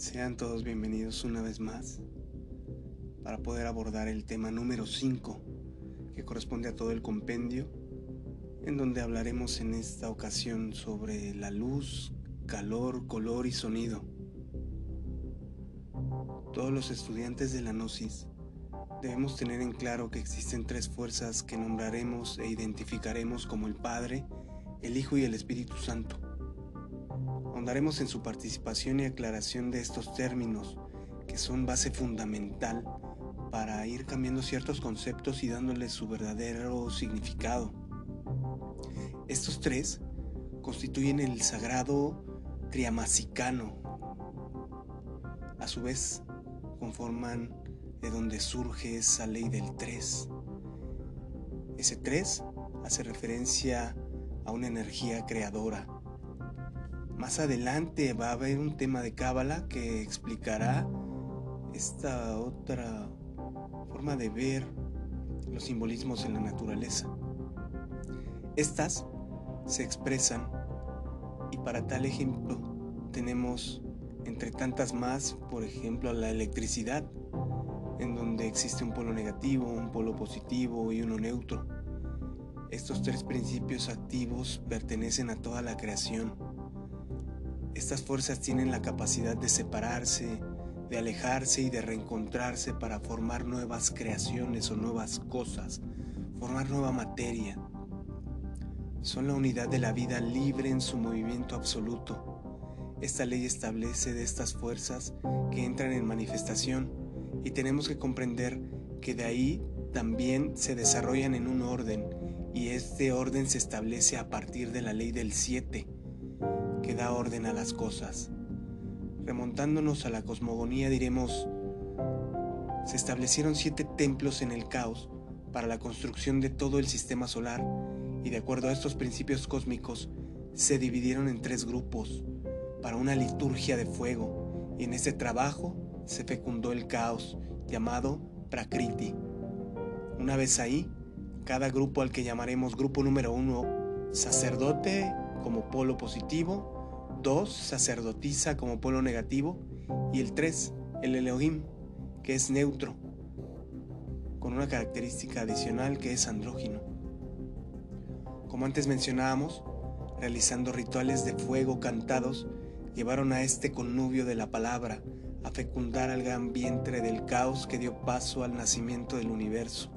Sean todos bienvenidos una vez más para poder abordar el tema número 5 que corresponde a todo el compendio en donde hablaremos en esta ocasión sobre la luz, calor, color y sonido. Todos los estudiantes de la Gnosis debemos tener en claro que existen tres fuerzas que nombraremos e identificaremos como el Padre, el Hijo y el Espíritu Santo. Ahondaremos en su participación y aclaración de estos términos, que son base fundamental para ir cambiando ciertos conceptos y dándoles su verdadero significado. Estos tres constituyen el sagrado triamasicano. A su vez, conforman de donde surge esa ley del tres. Ese tres hace referencia a una energía creadora más adelante va a haber un tema de Cábala que explicará esta otra forma de ver los simbolismos en la naturaleza. Estas se expresan y para tal ejemplo tenemos entre tantas más, por ejemplo, la electricidad, en donde existe un polo negativo, un polo positivo y uno neutro. Estos tres principios activos pertenecen a toda la creación estas fuerzas tienen la capacidad de separarse, de alejarse y de reencontrarse para formar nuevas creaciones o nuevas cosas, formar nueva materia. Son la unidad de la vida libre en su movimiento absoluto. Esta ley establece de estas fuerzas que entran en manifestación y tenemos que comprender que de ahí también se desarrollan en un orden y este orden se establece a partir de la ley del 7 que da orden a las cosas. Remontándonos a la cosmogonía diremos, se establecieron siete templos en el caos para la construcción de todo el sistema solar y de acuerdo a estos principios cósmicos se dividieron en tres grupos para una liturgia de fuego y en ese trabajo se fecundó el caos llamado Prakriti. Una vez ahí, cada grupo al que llamaremos grupo número uno, sacerdote, como polo positivo, 2 sacerdotisa como polo negativo y el 3 el Elohim que es neutro, con una característica adicional que es andrógino. Como antes mencionábamos, realizando rituales de fuego cantados, llevaron a este connubio de la palabra a fecundar al gran vientre del caos que dio paso al nacimiento del universo.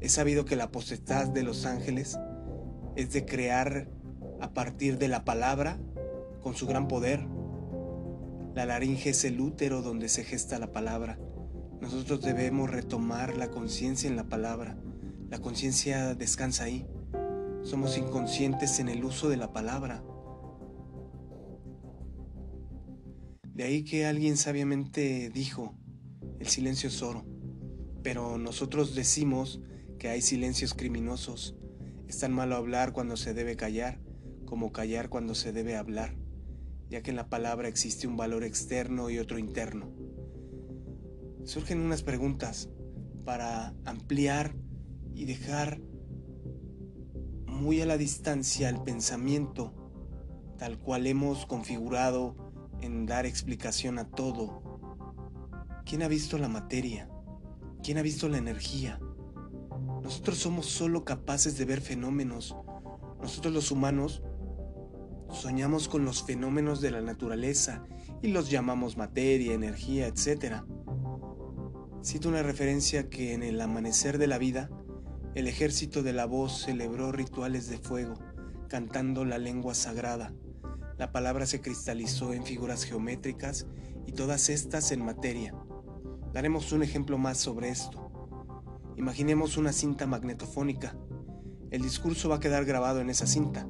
Es sabido que la potestad de los ángeles es de crear a partir de la palabra con su gran poder. La laringe es el útero donde se gesta la palabra. Nosotros debemos retomar la conciencia en la palabra. La conciencia descansa ahí. Somos inconscientes en el uso de la palabra. De ahí que alguien sabiamente dijo, el silencio es oro. Pero nosotros decimos que hay silencios criminosos. Es tan malo hablar cuando se debe callar como callar cuando se debe hablar, ya que en la palabra existe un valor externo y otro interno. Surgen unas preguntas para ampliar y dejar muy a la distancia el pensamiento tal cual hemos configurado en dar explicación a todo. ¿Quién ha visto la materia? ¿Quién ha visto la energía? Nosotros somos solo capaces de ver fenómenos. Nosotros los humanos Soñamos con los fenómenos de la naturaleza y los llamamos materia, energía, etc. Cito una referencia que en el amanecer de la vida, el ejército de la voz celebró rituales de fuego, cantando la lengua sagrada. La palabra se cristalizó en figuras geométricas y todas estas en materia. Daremos un ejemplo más sobre esto. Imaginemos una cinta magnetofónica. El discurso va a quedar grabado en esa cinta.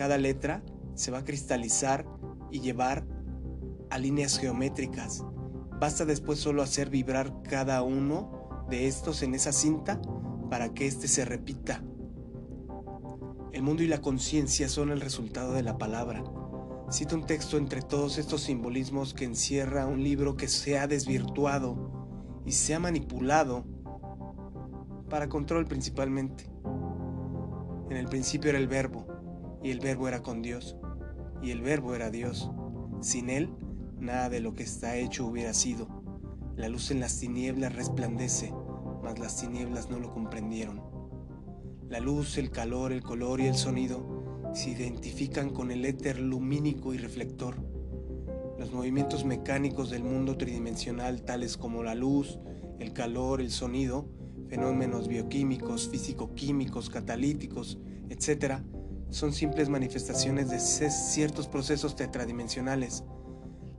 Cada letra se va a cristalizar y llevar a líneas geométricas. Basta después solo hacer vibrar cada uno de estos en esa cinta para que éste se repita. El mundo y la conciencia son el resultado de la palabra. Cito un texto entre todos estos simbolismos que encierra un libro que se ha desvirtuado y se ha manipulado para control principalmente. En el principio era el verbo, y el verbo era con Dios, y el verbo era Dios. Sin Él, nada de lo que está hecho hubiera sido. La luz en las tinieblas resplandece, mas las tinieblas no lo comprendieron. La luz, el calor, el color y el sonido se identifican con el éter lumínico y reflector. Los movimientos mecánicos del mundo tridimensional, tales como la luz, el calor, el sonido, fenómenos bioquímicos, físico-químicos, catalíticos, etc., son simples manifestaciones de ciertos procesos tetradimensionales.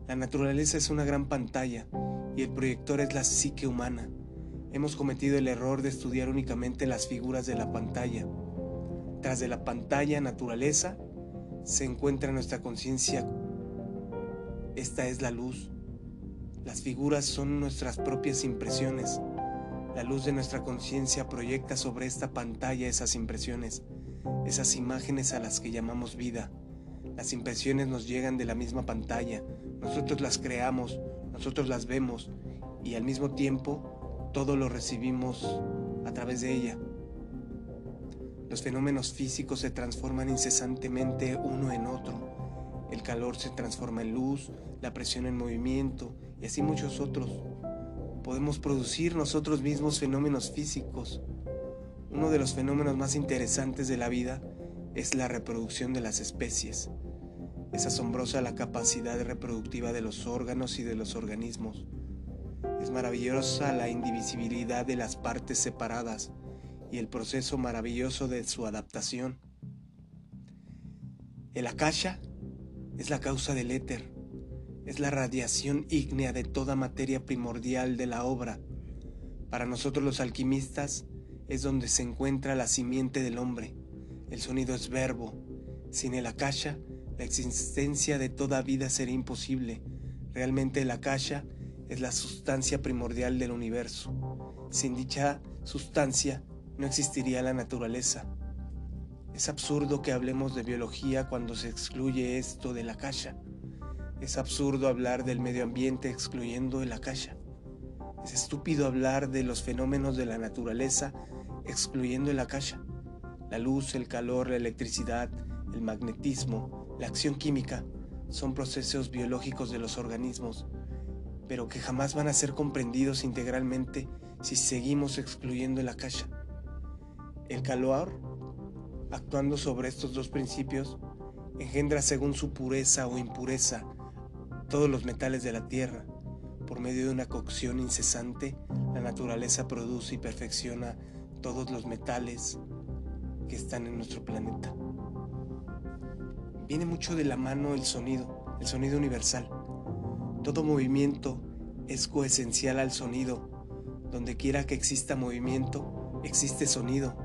La naturaleza es una gran pantalla y el proyector es la psique humana. Hemos cometido el error de estudiar únicamente las figuras de la pantalla. Tras de la pantalla naturaleza se encuentra nuestra conciencia. Esta es la luz. Las figuras son nuestras propias impresiones. La luz de nuestra conciencia proyecta sobre esta pantalla esas impresiones esas imágenes a las que llamamos vida. Las impresiones nos llegan de la misma pantalla, nosotros las creamos, nosotros las vemos y al mismo tiempo todo lo recibimos a través de ella. Los fenómenos físicos se transforman incesantemente uno en otro. El calor se transforma en luz, la presión en movimiento y así muchos otros. Podemos producir nosotros mismos fenómenos físicos uno de los fenómenos más interesantes de la vida es la reproducción de las especies. Es asombrosa la capacidad reproductiva de los órganos y de los organismos. Es maravillosa la indivisibilidad de las partes separadas y el proceso maravilloso de su adaptación. El akasha es la causa del éter, es la radiación ígnea de toda materia primordial de la obra. Para nosotros los alquimistas, es donde se encuentra la simiente del hombre. El sonido es verbo. Sin el akasha, la existencia de toda vida sería imposible. Realmente el akasha es la sustancia primordial del universo. Sin dicha sustancia no existiría la naturaleza. Es absurdo que hablemos de biología cuando se excluye esto del akasha. Es absurdo hablar del medio ambiente excluyendo el akasha. Es estúpido hablar de los fenómenos de la naturaleza excluyendo el akasha. La luz, el calor, la electricidad, el magnetismo, la acción química son procesos biológicos de los organismos, pero que jamás van a ser comprendidos integralmente si seguimos excluyendo el akasha. El calor, actuando sobre estos dos principios, engendra según su pureza o impureza todos los metales de la tierra. Por medio de una cocción incesante, la naturaleza produce y perfecciona todos los metales que están en nuestro planeta. Viene mucho de la mano el sonido, el sonido universal. Todo movimiento es coesencial al sonido. Donde quiera que exista movimiento, existe sonido.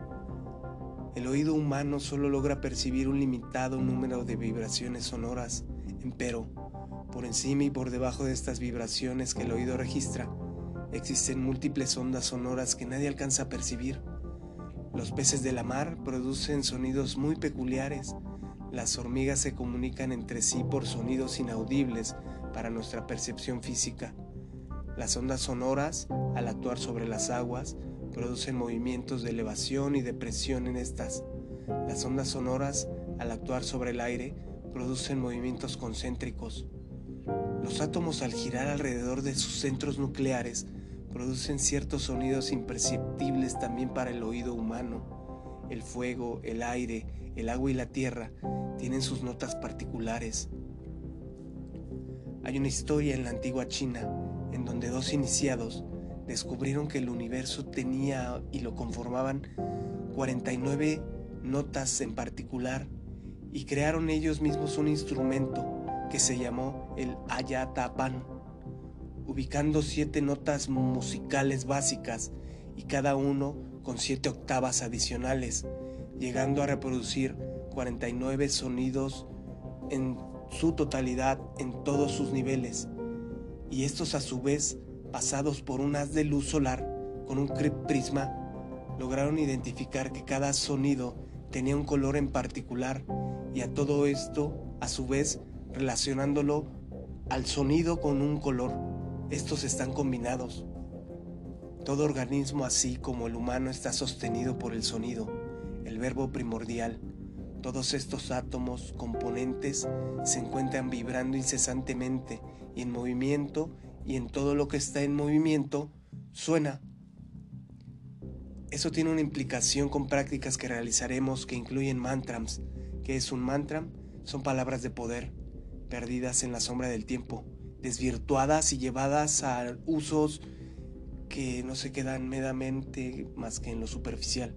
El oído humano solo logra percibir un limitado número de vibraciones sonoras, pero por encima y por debajo de estas vibraciones que el oído registra, Existen múltiples ondas sonoras que nadie alcanza a percibir. Los peces de la mar producen sonidos muy peculiares. Las hormigas se comunican entre sí por sonidos inaudibles para nuestra percepción física. Las ondas sonoras, al actuar sobre las aguas, producen movimientos de elevación y de presión en estas. Las ondas sonoras, al actuar sobre el aire, producen movimientos concéntricos. Los átomos al girar alrededor de sus centros nucleares producen ciertos sonidos imperceptibles también para el oído humano. El fuego, el aire, el agua y la tierra tienen sus notas particulares. Hay una historia en la antigua China en donde dos iniciados descubrieron que el universo tenía y lo conformaban 49 notas en particular y crearon ellos mismos un instrumento que se llamó el Ayatapan ubicando siete notas musicales básicas y cada uno con siete octavas adicionales, llegando a reproducir 49 sonidos en su totalidad en todos sus niveles, y estos a su vez, pasados por un haz de luz solar con un prisma, lograron identificar que cada sonido tenía un color en particular y a todo esto, a su vez, relacionándolo al sonido con un color. Estos están combinados. Todo organismo, así como el humano, está sostenido por el sonido, el verbo primordial. Todos estos átomos, componentes, se encuentran vibrando incesantemente y en movimiento y en todo lo que está en movimiento suena. Eso tiene una implicación con prácticas que realizaremos que incluyen mantras. ¿Qué es un mantra? Son palabras de poder, perdidas en la sombra del tiempo, desvirtuadas y llevadas a usos que no se quedan meramente más que en lo superficial.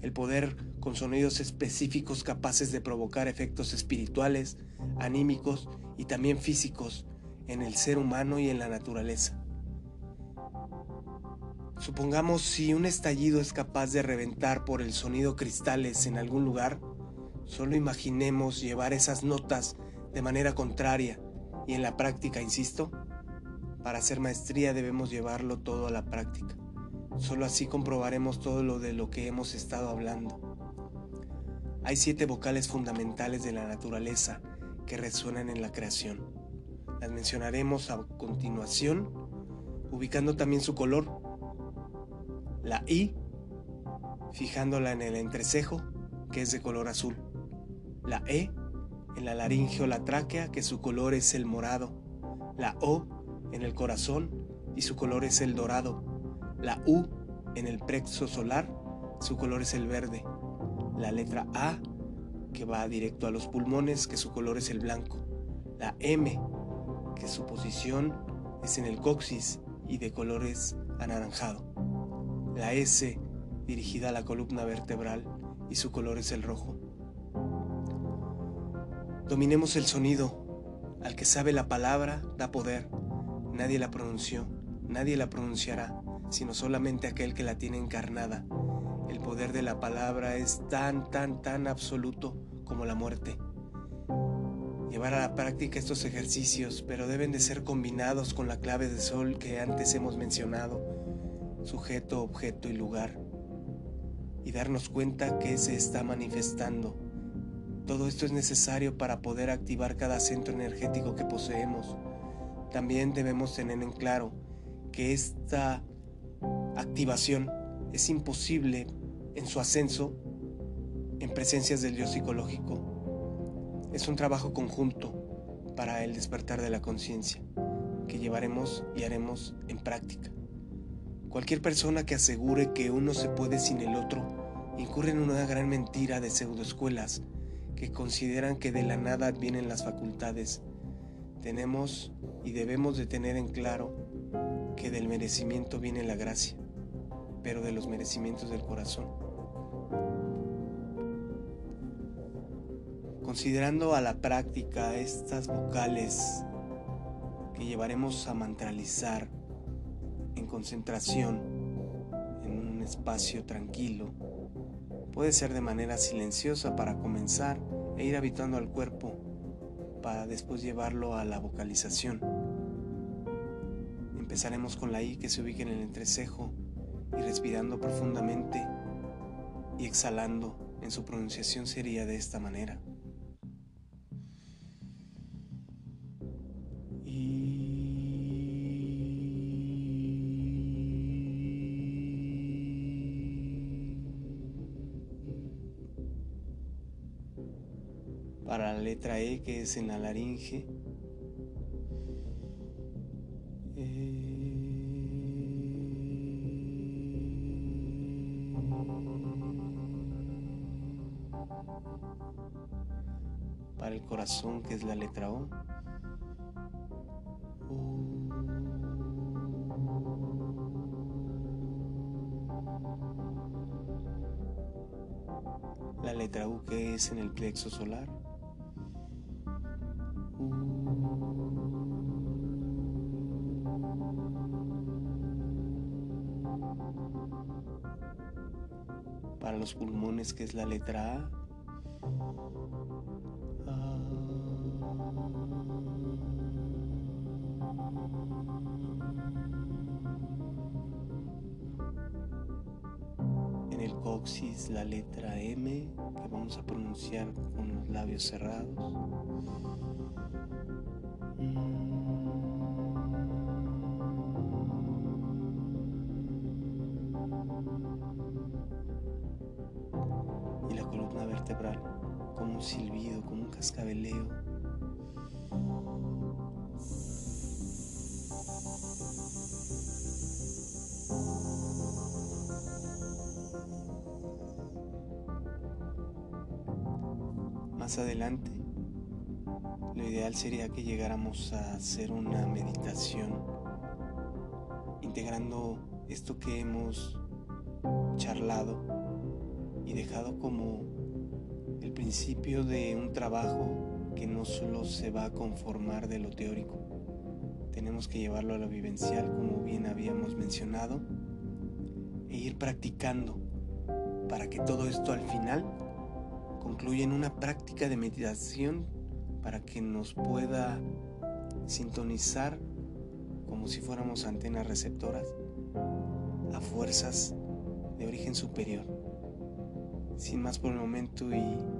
El poder con sonidos específicos capaces de provocar efectos espirituales, anímicos y también físicos en el ser humano y en la naturaleza. Supongamos si un estallido es capaz de reventar por el sonido cristales en algún lugar, solo imaginemos llevar esas notas de manera contraria y en la práctica, insisto, para hacer maestría debemos llevarlo todo a la práctica. Solo así comprobaremos todo lo de lo que hemos estado hablando. Hay siete vocales fundamentales de la naturaleza que resuenan en la creación. Las mencionaremos a continuación, ubicando también su color. La I, fijándola en el entrecejo, que es de color azul. La E, en la laringe o la tráquea, que su color es el morado. La O, en el corazón, y su color es el dorado. La U, en el plexo solar, su color es el verde. La letra A, que va directo a los pulmones, que su color es el blanco. La M, que su posición es en el coxis y de colores anaranjado. La S, dirigida a la columna vertebral y su color es el rojo. Dominemos el sonido. Al que sabe la palabra da poder. Nadie la pronunció, nadie la pronunciará, sino solamente aquel que la tiene encarnada. El poder de la palabra es tan, tan, tan absoluto como la muerte. Llevar a la práctica estos ejercicios, pero deben de ser combinados con la clave de sol que antes hemos mencionado, sujeto, objeto y lugar, y darnos cuenta que se está manifestando. Todo esto es necesario para poder activar cada centro energético que poseemos. También debemos tener en claro que esta activación es imposible en su ascenso en presencias del yo psicológico. Es un trabajo conjunto para el despertar de la conciencia que llevaremos y haremos en práctica. Cualquier persona que asegure que uno se puede sin el otro incurre en una gran mentira de pseudoescuelas que consideran que de la nada vienen las facultades. Tenemos y debemos de tener en claro que del merecimiento viene la gracia, pero de los merecimientos del corazón. Considerando a la práctica estas vocales que llevaremos a mantralizar en concentración en un espacio tranquilo, puede ser de manera silenciosa para comenzar e ir habitando al cuerpo para después llevarlo a la vocalización. Empezaremos con la I que se ubica en el entrecejo y respirando profundamente y exhalando en su pronunciación sería de esta manera. Para la letra E que es en la laringe. Para el corazón que es la letra O. La letra U que es en el plexo solar. Que es la letra A. En el coxis la letra M que vamos a pronunciar con los labios cerrados. silbido, como un cascabeleo. Más adelante, lo ideal sería que llegáramos a hacer una meditación integrando esto que hemos charlado y dejado como el principio de un trabajo que no solo se va a conformar de lo teórico, tenemos que llevarlo a lo vivencial como bien habíamos mencionado e ir practicando para que todo esto al final concluya en una práctica de meditación para que nos pueda sintonizar como si fuéramos antenas receptoras a fuerzas de origen superior. Sin más por el momento y